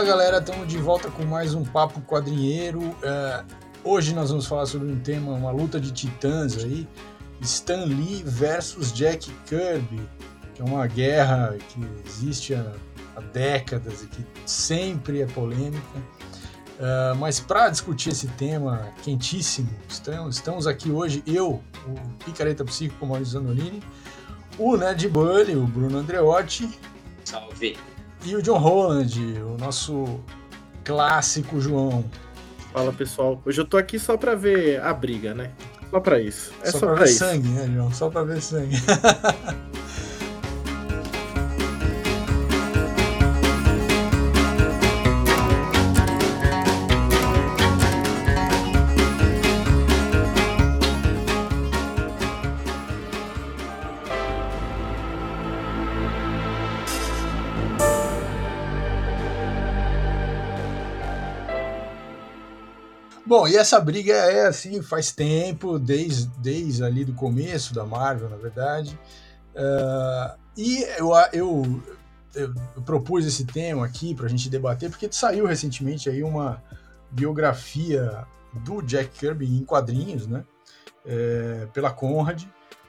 Fala galera, estamos de volta com mais um Papo Quadrinheiro. Uh, hoje nós vamos falar sobre um tema, uma luta de titãs aí. Stan Lee versus Jack Kirby, que é uma guerra que existe há, há décadas e que sempre é polêmica. Uh, mas para discutir esse tema quentíssimo, estamos, estamos aqui hoje, eu, o Picareta Psíquico Maurício Zanolini, o Ned Bully, o Bruno Andreotti. Salve! E o John Holland, o nosso clássico João. Fala pessoal, hoje eu tô aqui só pra ver a briga, né? Só pra isso. É só, só pra, pra ver isso. sangue, né, João? Só pra ver sangue. Bom, e essa briga é assim, faz tempo, desde, desde ali do começo da Marvel, na verdade. Uh, e eu, eu, eu, propus esse tema aqui para a gente debater, porque saiu recentemente aí uma biografia do Jack Kirby em quadrinhos, né? É, pela Conrad,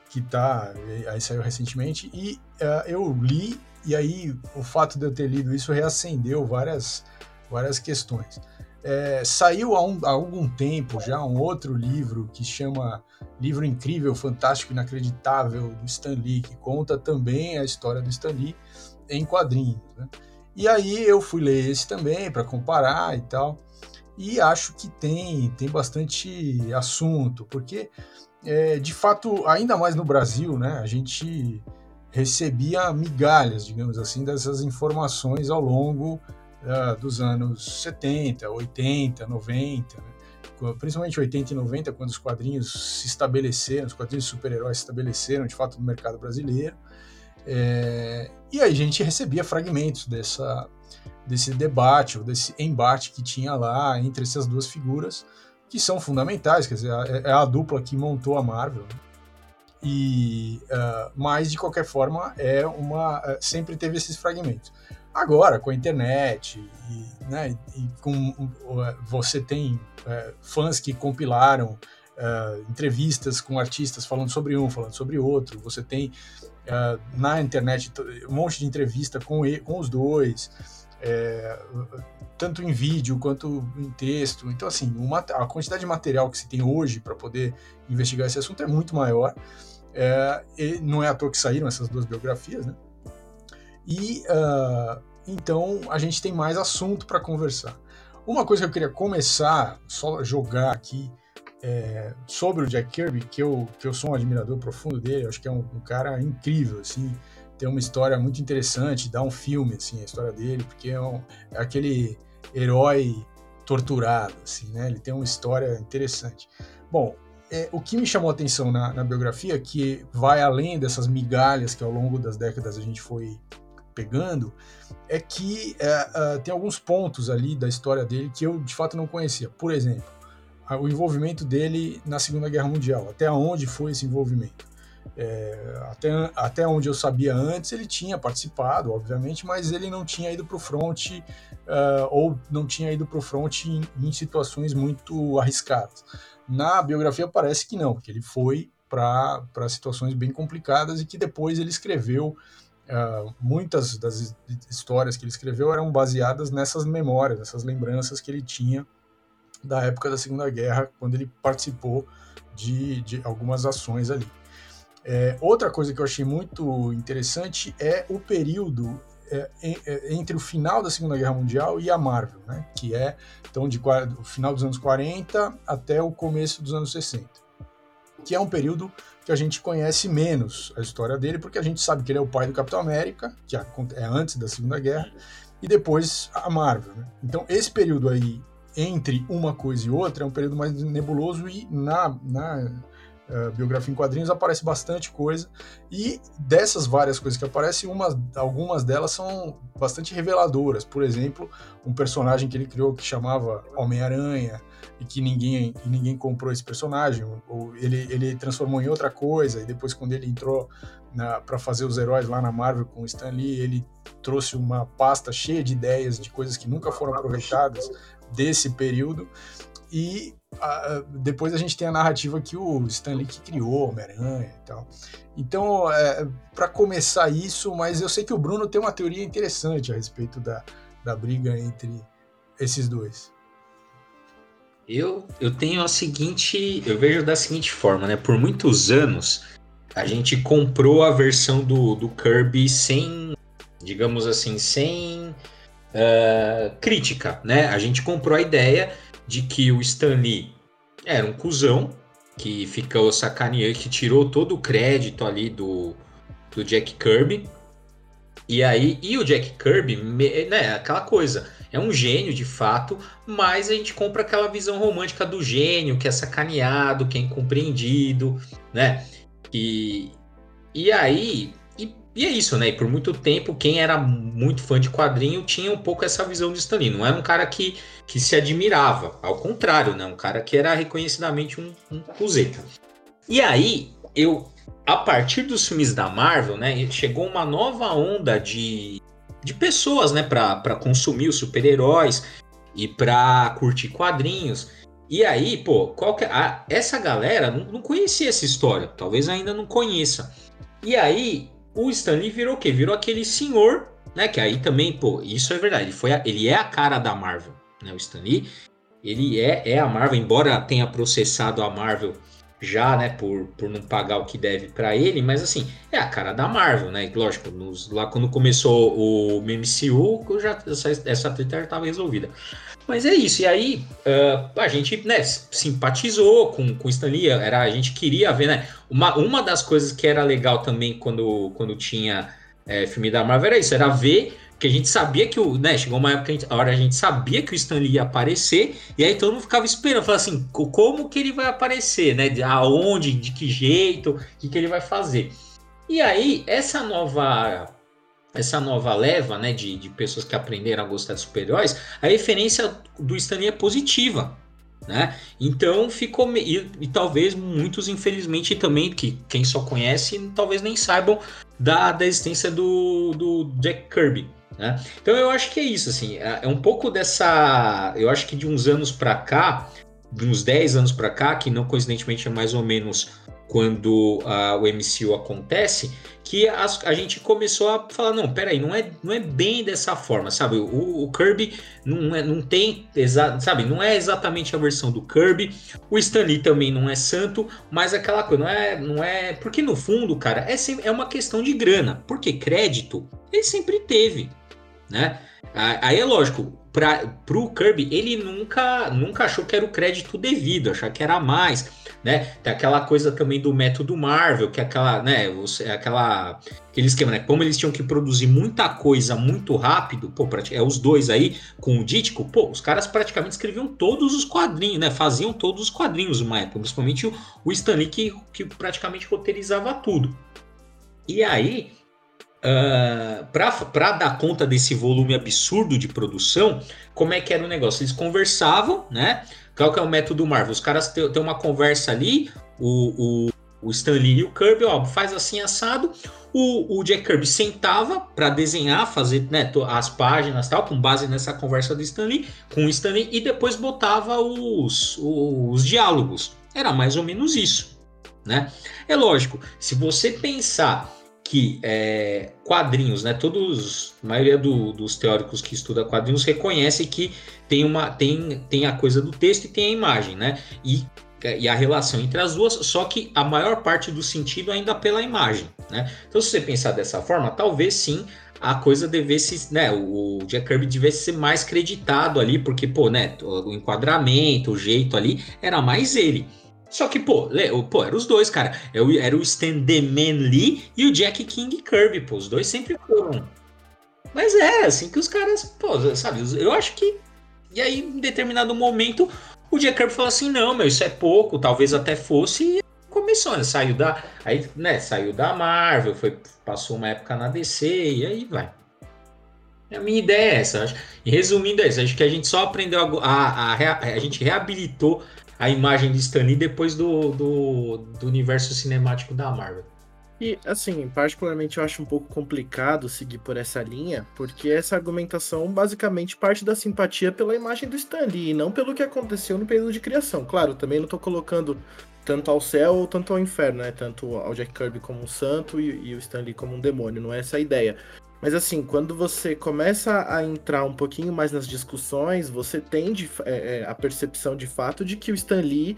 que tá, aí saiu recentemente, e uh, eu li, e aí o fato de eu ter lido isso reacendeu várias, várias questões. É, saiu há, um, há, algum tempo já um outro livro que chama Livro Incrível, Fantástico, Inacreditável do Stan Lee, que conta também a história do Stan Lee em quadrinhos. Né? E aí eu fui ler esse também para comparar e tal, e acho que tem, tem bastante assunto, porque é, de fato, ainda mais no Brasil, né, a gente recebia migalhas, digamos assim, dessas informações ao longo uh, dos anos 70, 80, 90, né? principalmente 80 e 90, quando os quadrinhos se estabeleceram, os quadrinhos super-heróis se estabeleceram de fato no mercado brasileiro. É, e aí a gente recebia fragmentos dessa, desse debate ou desse embate que tinha lá entre essas duas figuras, que são fundamentais, quer dizer, é, é a dupla que montou a Marvel. Né? E, uh, mas de qualquer forma é uma uh, sempre teve esses fragmentos. Agora, com a internet, e, né, e com você tem é, fãs que compilaram é, entrevistas com artistas falando sobre um, falando sobre outro, você tem é, na internet um monte de entrevista com, com os dois, é, tanto em vídeo quanto em texto. Então, assim, uma, a quantidade de material que se tem hoje para poder investigar esse assunto é muito maior. É, não é à toa que saíram essas duas biografias, né? E uh, então a gente tem mais assunto para conversar. Uma coisa que eu queria começar, só jogar aqui, é, sobre o Jack Kirby, que eu, que eu sou um admirador profundo dele, acho que é um, um, cara incrível, assim, tem uma história muito interessante, dá um filme, assim, a história dele, porque é, um, é aquele herói torturado, assim, né? Ele tem uma história interessante. Bom, é, o que me chamou a atenção na, na, biografia, que vai além dessas migalhas que ao longo das décadas a gente foi pegando, é que é, uh, tem alguns pontos ali da história dele que eu de fato não conhecia. Por exemplo, o envolvimento dele na Segunda Guerra Mundial, até onde foi esse envolvimento. É, até, até onde eu sabia antes, ele tinha participado, obviamente, mas ele não tinha ido para o front uh, ou não tinha ido para o front em, em, situações muito arriscadas. Na biografia parece que não, que ele foi para situações bem complicadas e que depois ele escreveu Uh, muitas das histórias que ele escreveu eram baseadas nessas memórias, nessas lembranças que ele tinha da época da Segunda Guerra, quando ele participou de, de algumas ações ali. É, outra coisa que eu achei muito interessante é o período é, é, entre o final da Segunda Guerra Mundial e a Marvel, né? que é então de o final dos anos 40 até o começo dos anos 60, que é um período que a gente conhece menos a história dele, porque a gente sabe que ele é o pai do Capitão América, que é antes da Segunda Guerra, e depois a Marvel. Né? Então, esse período aí, entre uma coisa e outra, é um período mais nebuloso e na, na uh, biografia em quadrinhos, aparece bastante coisa. E dessas várias coisas que aparecem, umas, algumas delas são bastante reveladoras. Por exemplo, um personagem que ele criou que chamava Homem-Aranha e que ninguém, ninguém comprou esse personagem, ou ele, ele transformou em outra coisa, e depois quando ele entrou para fazer os heróis lá na Marvel com o Stan Lee, ele trouxe uma pasta cheia de ideias de coisas que nunca foram aproveitadas desse período. E uh, depois a gente tem a narrativa que o Stan Lee que criou Homem-Aranha e tal. Então, é, para começar isso, mas eu sei que o Bruno tem uma teoria interessante a respeito da, da briga entre esses dois. Eu, eu tenho a seguinte. Eu vejo da seguinte forma, né? Por muitos anos, a gente comprou a versão do, do Kirby sem, digamos assim, sem uh, crítica, né? A gente comprou a ideia de que o Stan Lee era um cuzão que ficou sacaneando, que tirou todo o crédito ali do, do Jack Kirby. E aí, e o Jack Kirby, né, aquela coisa, é um gênio de fato, mas a gente compra aquela visão romântica do gênio, que é sacaneado, que é incompreendido, né? E, e aí, e, é isso, né? E por muito tempo, quem era muito fã de quadrinho tinha um pouco essa visão de Stan Lee. Não era um cara que, que se admirava, ao contrário, né? Um cara que era reconhecidamente um, um cuzeta. E aí, eu, a partir dos filmes da Marvel, né? Chegou uma nova onda de de pessoas, né, para consumir os super-heróis e para curtir quadrinhos. E aí, pô, qual que, é, a, essa galera não, não, conhecia essa história, talvez ainda não conheça. E aí, o Stanley virou o quê? Virou aquele senhor, né, que aí também, pô, isso é verdade, ele, foi a, ele é a cara da Marvel, né, o Stanley, ele é, é a Marvel, embora tenha processado a Marvel já, né, por, por não pagar o que deve para ele, mas assim, é a cara da Marvel, né? Lógico, nos, lá quando começou o MCU, já, essa, essa treta já estava resolvida. Mas é isso, e aí uh, a gente né, simpatizou com, com Stan Lee, era, a gente queria ver, né? Uma, uma das coisas que era legal também quando, quando tinha é, filme da Marvel era isso, era ver que a gente sabia que o, né, chegou uma época que a, gente, a hora a gente sabia que o Stan Lee ia aparecer, e aí todo mundo ficava esperando, falava assim, como que ele vai aparecer, né? Aonde, de que jeito, o que, que ele vai fazer. E aí, essa nova essa nova leva né, de, de pessoas que aprenderam a gostar de super-heróis, a referência do Stan Lee é positiva. Né? Então ficou. E, e, talvez muitos, infelizmente, também, que quem só conhece, talvez nem saibam da, da existência do, do Jack Kirby. Né? Então eu acho que é isso, assim, é, é um pouco dessa. Eu acho que de uns anos para cá, de uns 10 anos para cá, que não coincidentemente é mais ou menos quando uh, o MCU acontece, que a, a, gente começou a falar, não, peraí, não é, não é bem dessa forma, sabe? O, o Kirby não, é, não tem, sabe? Não é exatamente a versão do Kirby, o Stan Lee também não é santo, mas aquela coisa, não é, não é... Porque no fundo, cara, é, é uma questão de grana, porque crédito ele sempre teve, né? Aí é lógico, para o Kirby, ele nunca, nunca achou que era o crédito devido, achar que era mais, né? Tem aquela coisa também do método Marvel, que é aquela, né, é aquela aquele esquema, né? Como eles tinham que produzir muita coisa muito rápido, pô, é os dois aí com o Dítico, pô, os caras praticamente escreviam todos os quadrinhos, né? Faziam todos os quadrinhos uma época, principalmente o, o Stanley que, que praticamente roteirizava tudo. E aí, Uh, ah, para dar conta desse volume absurdo de produção, como é que era o negócio? Eles conversavam, né? Qual que é o método Marvel? Os caras têm uma conversa ali, o, o, o Stan Lee e o Kirby, ó, faz assim assado. O, o Jack Kirby sentava para desenhar, fazer né, as páginas tal, com base nessa conversa do Stan Lee, com o Stan Lee, e depois botava os, os, os diálogos. Era mais ou menos isso, né? É lógico, se você pensar que é, quadrinhos, né? Todos, a maioria do, dos teóricos que estudam quadrinhos reconhece que tem uma tem, tem a coisa do texto e tem a imagem, né? E, e a relação entre as duas, só que a maior parte do sentido ainda pela imagem, né? Então, se você pensar dessa forma, talvez sim a coisa devesse, né, o Jack Kirby devesse ser mais creditado ali, porque, pô, né, o enquadramento, o jeito ali, era mais ele. Só que, pô, pô, eram os dois, cara. É era o Stan Lee e o Jack King Kirby, pô. Os dois sempre foram. Mas é, assim que os caras, pô, sabe, eu acho que. E aí, em determinado momento, o Jack Kirby falou assim: não, meu, isso é pouco, talvez até fosse. E começou, né? Saiu da, aí, né, saiu da Marvel, foi, passou uma época na DC e aí vai. A minha ideia é essa. Acho, e resumindo é isso, acho que a gente só aprendeu a, a, a, a gente reabilitou a imagem de Stan Lee depois do, do, do universo cinemático da Marvel. E, assim, particularmente eu acho um pouco complicado seguir por essa linha, porque essa argumentação basicamente parte da simpatia pela imagem do Stan Lee, e não pelo que aconteceu no período de criação. Claro, também não estou colocando tanto ao céu ou tanto ao inferno, né? Tanto ao Jack Kirby como um santo e, e o Stan Lee como um demônio, não é essa a ideia. Mas assim, quando você começa a entrar um pouquinho mais nas discussões, você tem de, é, é a percepção de fato de que o Stan Lee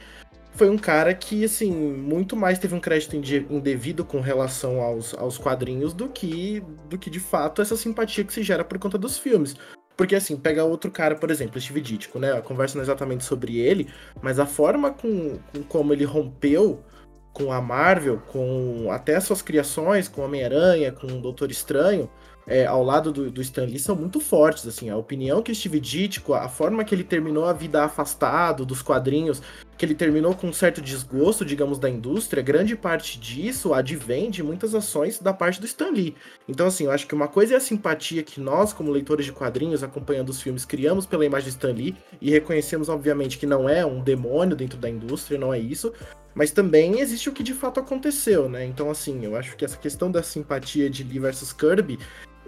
foi um cara que, assim, muito mais teve um crédito indevido com relação aos, aos quadrinhos do que, do que, de fato, essa simpatia que se gera por conta dos filmes. Porque, assim, pega outro cara, por exemplo, Steve Ditko, né? A conversa não é exatamente sobre ele, mas a forma com, com como ele rompeu com a Marvel, com até as suas criações, com Homem-Aranha, com o Doutor Estranho, é, ao lado do, do Stan Lee são muito fortes, assim, a opinião que o Steve Ditko, a forma que ele terminou a vida afastado dos quadrinhos, que ele terminou com um certo desgosto, digamos, da indústria, grande parte disso advém de muitas ações da parte do Stan Lee. Então, assim, eu acho que uma coisa é a simpatia que nós, como leitores de quadrinhos, acompanhando os filmes, criamos pela imagem do Stan Lee, e reconhecemos, obviamente, que não é um demônio dentro da indústria, não é isso, mas também existe o que de fato aconteceu, né? Então, assim, eu acho que essa questão da simpatia de Lee versus Kirby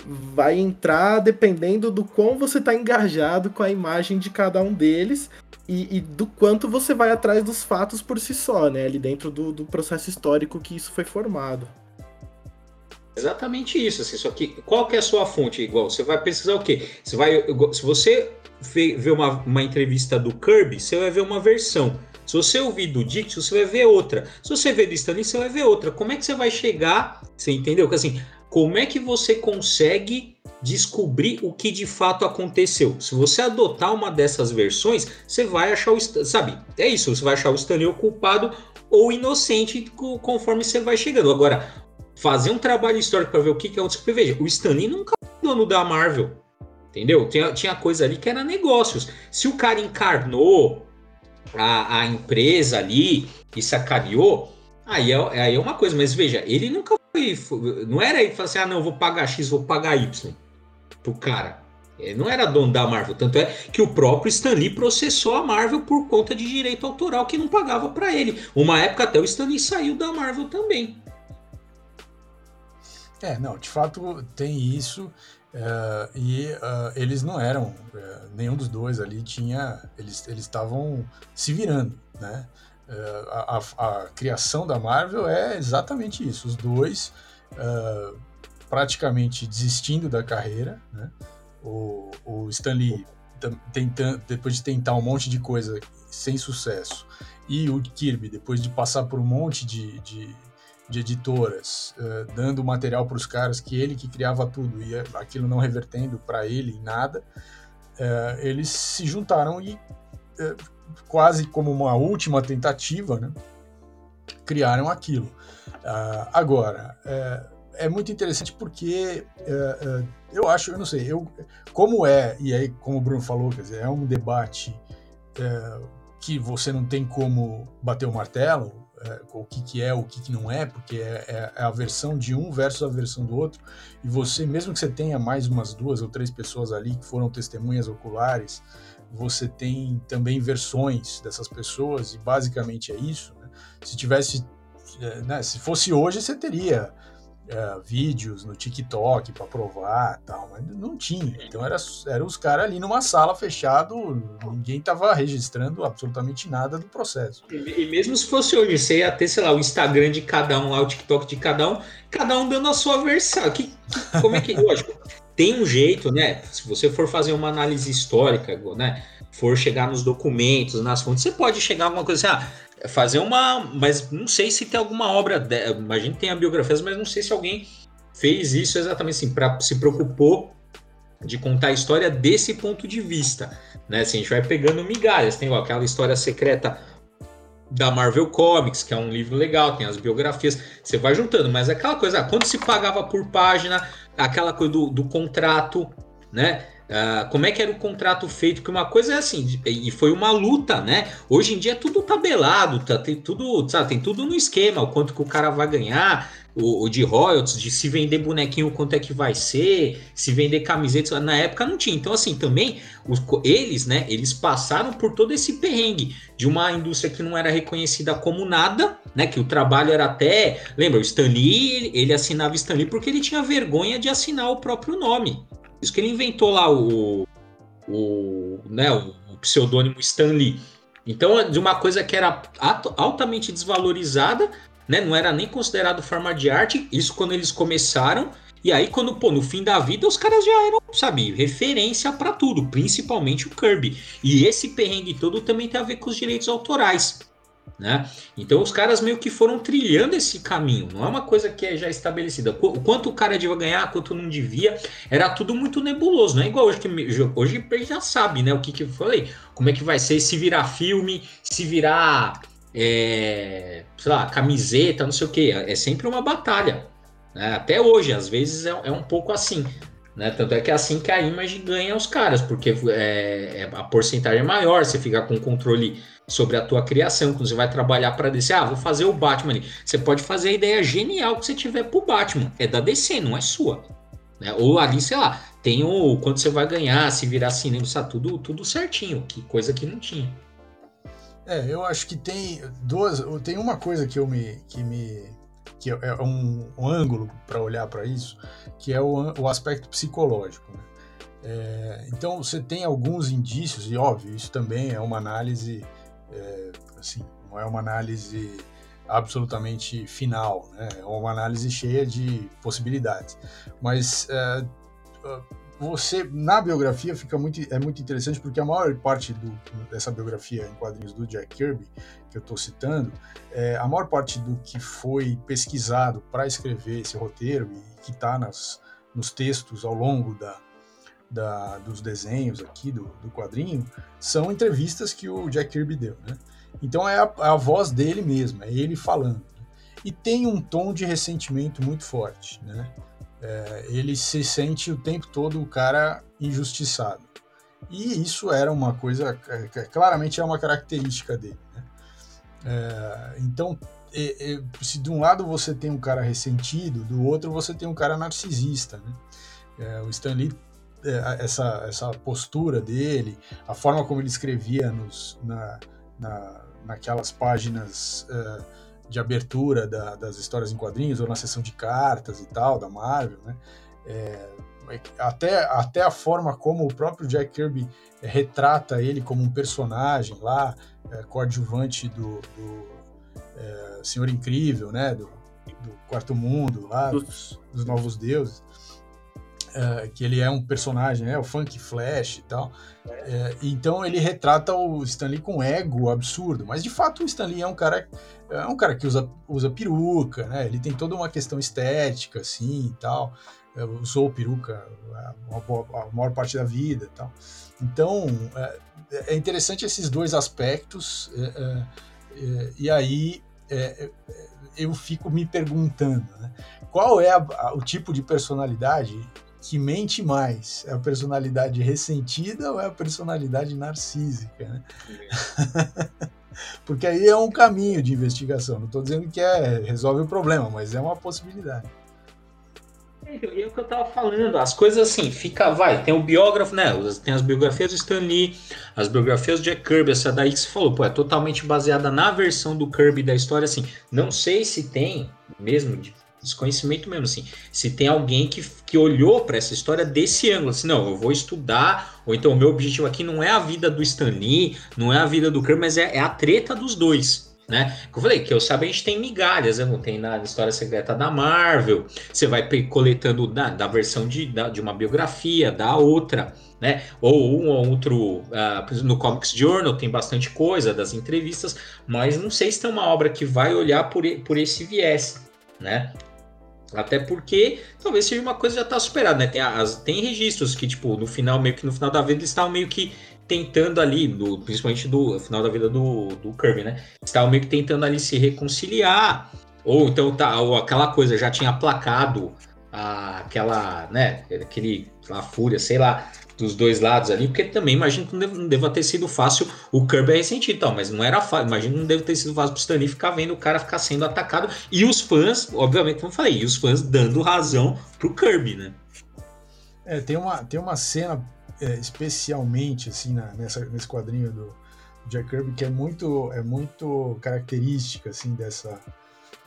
vai entrar dependendo do quão você está engajado com a imagem de cada um deles e, e, do quanto você vai atrás dos fatos por si só, né? Ali dentro do, do processo histórico que isso foi formado. Exatamente isso, assim, só que qual que é a sua fonte? Igual, você vai pesquisar o quê? Você vai, se você ver uma, uma entrevista do Kirby, você vai ver uma versão. Se você ouvir do Dix, você vai ver outra. Se você ver do Stanley, você vai ver outra. Como é que você vai chegar? Você entendeu? Que assim, como é que você consegue descobrir o que de fato aconteceu? Se você adotar uma dessas versões, você vai achar o sabe? É isso, você vai achar o Stanley culpado ou inocente conforme você vai chegando. Agora, fazer um trabalho histórico para ver o que que aconteceu, veja, o Stanley nunca foi dono da Marvel. Entendeu? Tinha, tinha coisa ali que era negócios. Se o cara encarnou a, a empresa ali e sacaneou, aí é, aí é uma coisa. Mas veja, ele nunca foi. Não era ele falar assim: ah, não, vou pagar X, vou pagar Y pro cara. Ele não era dono da Marvel. Tanto é que o próprio Stan Lee processou a Marvel por conta de direito autoral que não pagava para ele. Uma época até o Stan Lee saiu da Marvel também. É, não, de fato tem isso. Uh, e uh, eles não eram, uh, nenhum dos dois ali tinha, eles estavam se virando, né? A, a, a, criação da Marvel é exatamente isso. Os dois praticamente desistindo da carreira. Né? O, o Stan Lee tentando, depois de tentar um monte de coisa sem sucesso, e o Kirby, depois de passar por um monte de, de, de editoras, uh, dando material para os caras que ele que criava tudo e aquilo não revertendo para ele em nada, eles se juntaram e quase como uma última tentativa, né, criaram aquilo. Uh, agora, é, muito interessante porque eu acho, eu não sei, eu, como é, e aí, como o Bruno falou, quer dizer, é um debate que você não tem como bater o martelo, o que, que é, o que, que não é, porque é, é, a versão de um versus a versão do outro, e você, mesmo que você tenha mais umas duas ou três pessoas ali que foram testemunhas oculares, você tem também versões dessas pessoas e basicamente é isso. Né? Se tivesse, é, né, se fosse hoje, você teria é, vídeos no TikTok para provar tal, mas não tinha. Então era, era os caras ali numa sala fechado, ninguém tava registrando absolutamente nada do processo. E, e, mesmo se fosse hoje, você ia ter, sei lá, o Instagram de cada um, lá, o TikTok de cada um, cada um dando a sua versão. Que, como é que. Lógico, tem um jeito, né? Se você for fazer uma análise histórica, né? For chegar nos documentos, nas fontes, você pode chegar a alguma coisa assim, ah, fazer uma. Mas não sei se tem alguma obra. De, a gente tem a biografia, mas não sei se alguém fez isso exatamente assim, para se preocupou de contar a história desse ponto de vista, né? Assim, a gente vai pegando migalhas, tem ó, aquela história secreta da Marvel Comics, que é um livro legal, tem as biografias, você vai juntando, mas é aquela coisa, ah, quando se pagava por página, aquela coisa do, do contrato, né? Uh, como é que era o contrato feito? Que uma coisa é assim, e foi uma luta, né? Hoje em dia é tudo tabelado, tá, tem tudo, sabe, tem tudo no esquema, o quanto que o cara vai ganhar, o, o, de royalties, de se vender bonequinho, quanto é que vai ser, se vender camisetas, na época não tinha. Então, assim, também os, eles, né, eles passaram por todo esse perrengue de uma indústria que não era reconhecida como nada, né, que o trabalho era até, lembra, o Stan Lee, ele assinava Stan Lee porque ele tinha vergonha de assinar o próprio nome. Isso que ele inventou lá o, o, né, o, pseudônimo Stan Lee. Então, de uma coisa que era altamente desvalorizada, né, não era nem considerado forma de arte, isso quando eles começaram. E aí, quando, pô, no fim da vida, os caras já eram, sabe, referência para tudo, principalmente o Kirby. E esse perrengue todo também tem a ver com os direitos autorais. Né? Então os caras meio que foram trilhando esse caminho, não é uma coisa que é já estabelecida. O quanto o cara devia ganhar, quanto não devia, era tudo muito nebuloso, não é igual hoje que hoje já sabe, né? O que, que eu falei, como é que vai ser se virar filme, se virar, é, sei lá, camiseta, não sei o que. É sempre uma batalha. Né? Até hoje, às vezes é, é um pouco assim. Né? Tanto é que é assim que a Image ganha os caras, porque é, é a porcentagem é maior, você fica com controle sobre a tua criação, quando você vai trabalhar para DC, ah, vou fazer o Batman ali. Você pode fazer a ideia genial que você tiver pro Batman, é da DC, não é sua. Né? Ou ali, sei lá, tem o quanto você vai ganhar, se virar cinema, sabe, tudo, tudo certinho, que coisa que não tinha. É, eu acho que tem duas, tem uma coisa que eu me que me que é um, um ângulo para olhar para isso, que é o, o aspecto psicológico. Né? É, então você tem alguns indícios e óbvio isso também é uma análise é, assim, não é uma análise absolutamente final, né? é uma análise cheia de possibilidades. Mas é, você na biografia fica muito é muito interessante porque a maior parte do, dessa biografia em quadrinhos do Jack Kirby que eu estou citando, é, a maior parte do que foi pesquisado para escrever esse roteiro e que está nos textos ao longo da, da, dos desenhos aqui do, do, quadrinho são entrevistas que o Jack Kirby deu, né? Então é a, é a voz dele mesmo, é ele falando. E tem um tom de ressentimento muito forte, né? É, ele se sente o tempo todo o cara injustiçado. E isso era uma coisa, claramente é uma característica dele. Né? É, então, é, é, se de um lado você tem um cara ressentido, do outro você tem um cara narcisista. Né? É, o Stan Lee é, essa, essa postura dele, a forma como ele escrevia nos, na, na, naquelas páginas uh, de abertura da, das histórias em quadrinhos, ou na sessão de cartas e tal, da Marvel, né? É, até, até a forma como o próprio Jack Kirby retrata ele como um personagem lá, é, coadjuvante do, do é, Senhor Incrível, né? Do, do Quarto Mundo lá, dos, dos Novos Deuses. Uh, que ele é um personagem, né, o Funk Flash e tal. Uh, então ele retrata o Stanley com ego absurdo, mas de fato o Stanley é um cara é um cara que usa, usa peruca, né? Ele tem toda uma questão estética assim e tal. Eu usou peruca a, a, maior parte da vida e tal. Então é, é interessante esses dois aspectos e aí eu fico me perguntando, né? qual é a, o tipo de personalidade que mente mais? É a personalidade ressentida ou é a personalidade narcísica? Né? Porque aí é um caminho de investigação. Não estou dizendo que é resolve o problema, mas é uma possibilidade. E é o que eu tava falando, as coisas assim, fica, vai, tem o biógrafo, né? Tem as biografias do Stan Lee, as biografias do Jack Kirby, essa daí que você falou, pô, é totalmente baseada na versão do Kirby da história, assim. Não sei se tem, mesmo de desconhecimento mesmo, assim. Se tem alguém que, que olhou para essa história desse ângulo, assim, não, eu vou estudar, ou então o meu objetivo aqui não é a vida do Stan Lee, não é a vida do Kirby, mas é, é a treta dos dois. Né? Como eu falei, que eu sabe, a gente tem migalhas, né? não tem na história secreta da Marvel. Você vai coletando da, da versão de, da, de uma biografia, da outra, né? Ou um ou outro. Uh, no Comics Journal tem bastante coisa das entrevistas, mas não sei se tem uma obra que vai olhar por, por esse viés, né? Até porque talvez seja uma coisa já tá superada, né? Tem, as, tem registros que, tipo, no final, meio que no final da vida, eles estavam meio que tentando ali, principalmente do final da vida do, do Kirby, né? Estavam meio que tentando ali se reconciliar. Ou então tá, ou aquela coisa já tinha aplacado a, aquela, né? Aquele, aquela fúria, sei lá. Dos dois lados ali, porque também imagino que não deva, ter sido fácil. O Kirby é ressentido tal, mas não era fácil. Imagino que não deve ter sido fácil pro Stanley ficar vendo o cara ficar sendo atacado. E os fãs, obviamente, como eu falei, e os fãs dando razão pro Kirby, né? É, tem uma, tem uma cena é, especialmente assim na, nessa, nesse quadrinho do Jack Kirby que é muito, é muito característica assim dessa,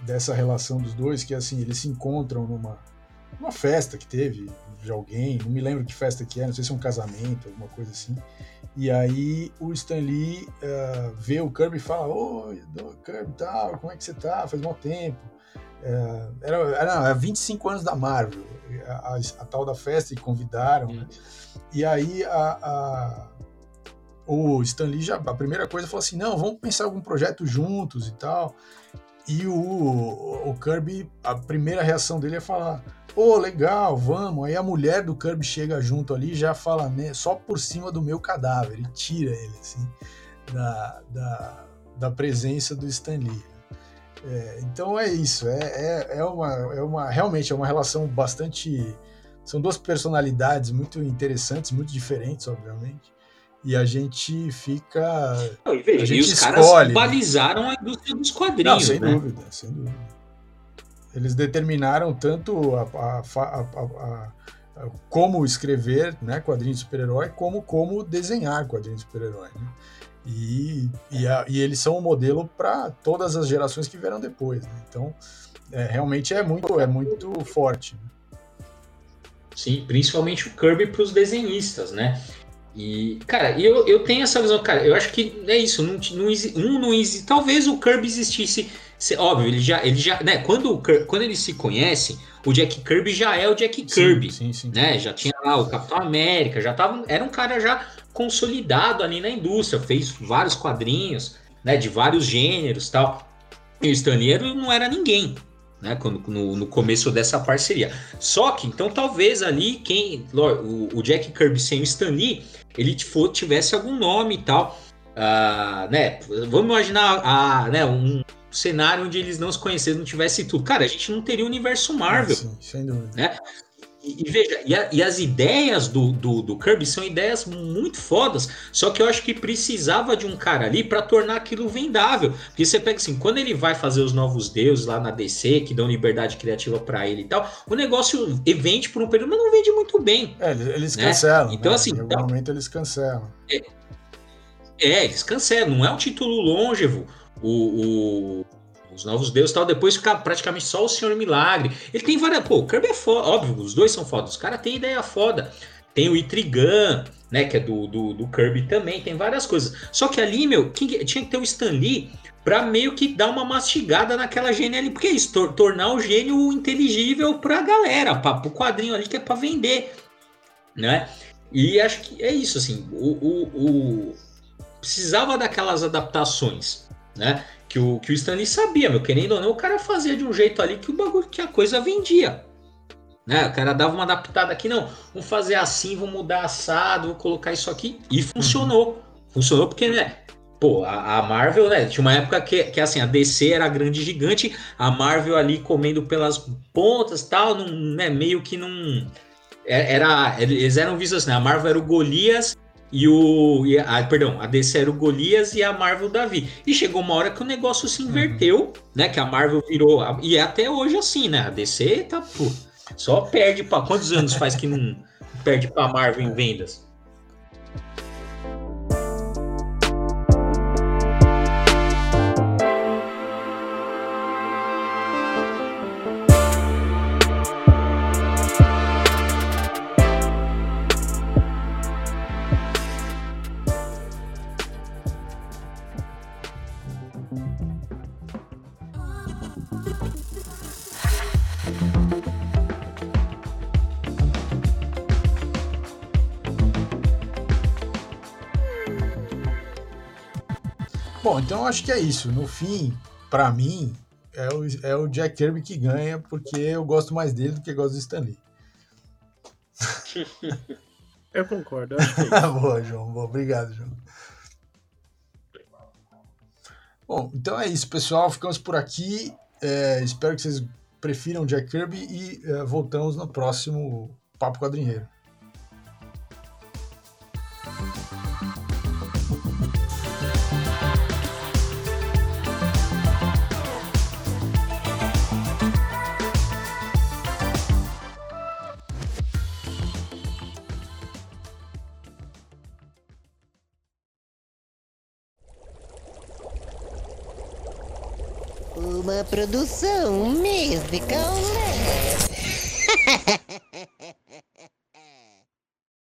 dessa relação dos dois, que assim, eles se encontram numa, numa festa que teve de alguém, não me lembro que festa que é, não sei se é um casamento, alguma coisa assim. E aí o Stan Lee uh, vê o Kirby e fala: Oi, Kirby, tal, como é que você tá? Faz mal tempo. Uh, era, era 25 anos da Marvel, a, a, a, tal da festa, e convidaram. Né? E aí a, a, o Stan Lee já, a primeira coisa falou assim: Não, vamos pensar algum projeto juntos e tal. E o, o Kirby, a primeira reação dele é falar: pô, legal, vamos. Aí a mulher do Kirby chega junto ali e já fala né, só por cima do meu cadáver e tira ele, assim, da, da, da presença do Stan Lee. É, então é isso, é, é, é, uma, é uma, realmente é uma relação bastante. São duas personalidades muito interessantes, muito diferentes, obviamente. E a gente fica. Não, e, veja, a gente e os escolhe, caras balizaram a indústria dos quadrinhos. Não, sem né? dúvida, sem dúvida. Eles determinaram tanto a, a, a, como escrever né, quadrinhos de super-herói, como como desenhar quadrinhos de super-herói. Né? E, e, e, eles são um modelo para todas as gerações que vieram depois. Né? Então, é, realmente é muito, é muito forte. Né? Sim, principalmente o Kirby para os desenhistas, né? E, cara, eu, eu tenho essa visão, cara, eu acho que é isso, não, não, um não existe, talvez o Kirby existisse óbvio, ele já, ele já, né? Quando, quando eles se conhecem, o Jack Kirby já é o Jack Kirby, sim, sim, sim. né? Já tinha lá o Capitão América, já tava, era um cara já consolidado ali na indústria, fez vários quadrinhos, né? De vários gêneros, tal. E o Staneiro não era ninguém, né? Quando, no, no, começo dessa parceria. Só que, então, talvez ali quem, o, o Jack Kirby sem o Stan Lee, ele for, tivesse algum nome e tal. Uh, né? Vamos imaginar uh, né? um, cenário onde eles não se conhecessem, não tivesse tudo. Cara, a gente não teria o universo Marvel. Ah, sim, sem dúvida. Né? E, e veja, e, a, e, as ideias do, do, do, Kirby são ideias muito fodas. Só que eu acho que precisava de um cara ali para tornar aquilo vendável. Porque você pega assim, quando ele vai fazer os novos deuses lá na DC, que dão liberdade criativa para ele e tal, o negócio vende por um período, mas não vende muito bem. É, eles né? cancelam. Então, né? assim. Em algum então, momento eles cancelam. É, é, eles cancelam. Não é um título longevo o, o os Novos Deuses tal, depois fica praticamente só o Senhor Milagre. Ele tem várias. Pô, o Kirby é foda, óbvio, os dois são foda. Os caras têm ideia foda. Tem o Itrigan, né, que é do, do, do, Kirby também, tem várias coisas. Só que ali, meu, tinha que ter o Stan Lee pra meio que dar uma mastigada naquela gênio ali, porque é isso, tor tornar o gênio inteligível pra galera, pra, pro quadrinho ali que é pra vender, né? E acho que é isso, assim, o, o, o... precisava daquelas adaptações, né? Que o, que o Stanley sabia, meu, querendo ou não, o cara fazia de um jeito ali que o bagulho, que a coisa vendia. Né? O cara dava uma adaptada aqui, não, vamos fazer assim, vamos mudar assado, vou colocar isso aqui. E funcionou. Uhum. Funcionou porque, né? Pô, a, a, Marvel, né? Tinha uma época que, que assim, a DC era grande gigante, a Marvel ali comendo pelas pontas tal, não, né? Meio que não. É, era, eles eram vistos assim, né? A Marvel era o Golias e o. E a, perdão, a DC era o Golias e a Marvel Davi. E chegou uma hora que o negócio se inverteu, uhum. né? Que a Marvel virou. E é até hoje assim, né? A DC tá. Pô, só perde para Quantos anos faz que não perde pra Marvel em vendas? Acho que é isso. No fim, para mim, é o, é o Jack Kirby que ganha, porque eu gosto mais dele do que gosto do Stanley. Eu concordo. Eu acho que é boa, João. Boa. Obrigado, João. Bom, então é isso, pessoal. Ficamos por aqui. É, espero que vocês prefiram Jack Kirby e é, voltamos no próximo Papo Quadrinheiro. Produção musical.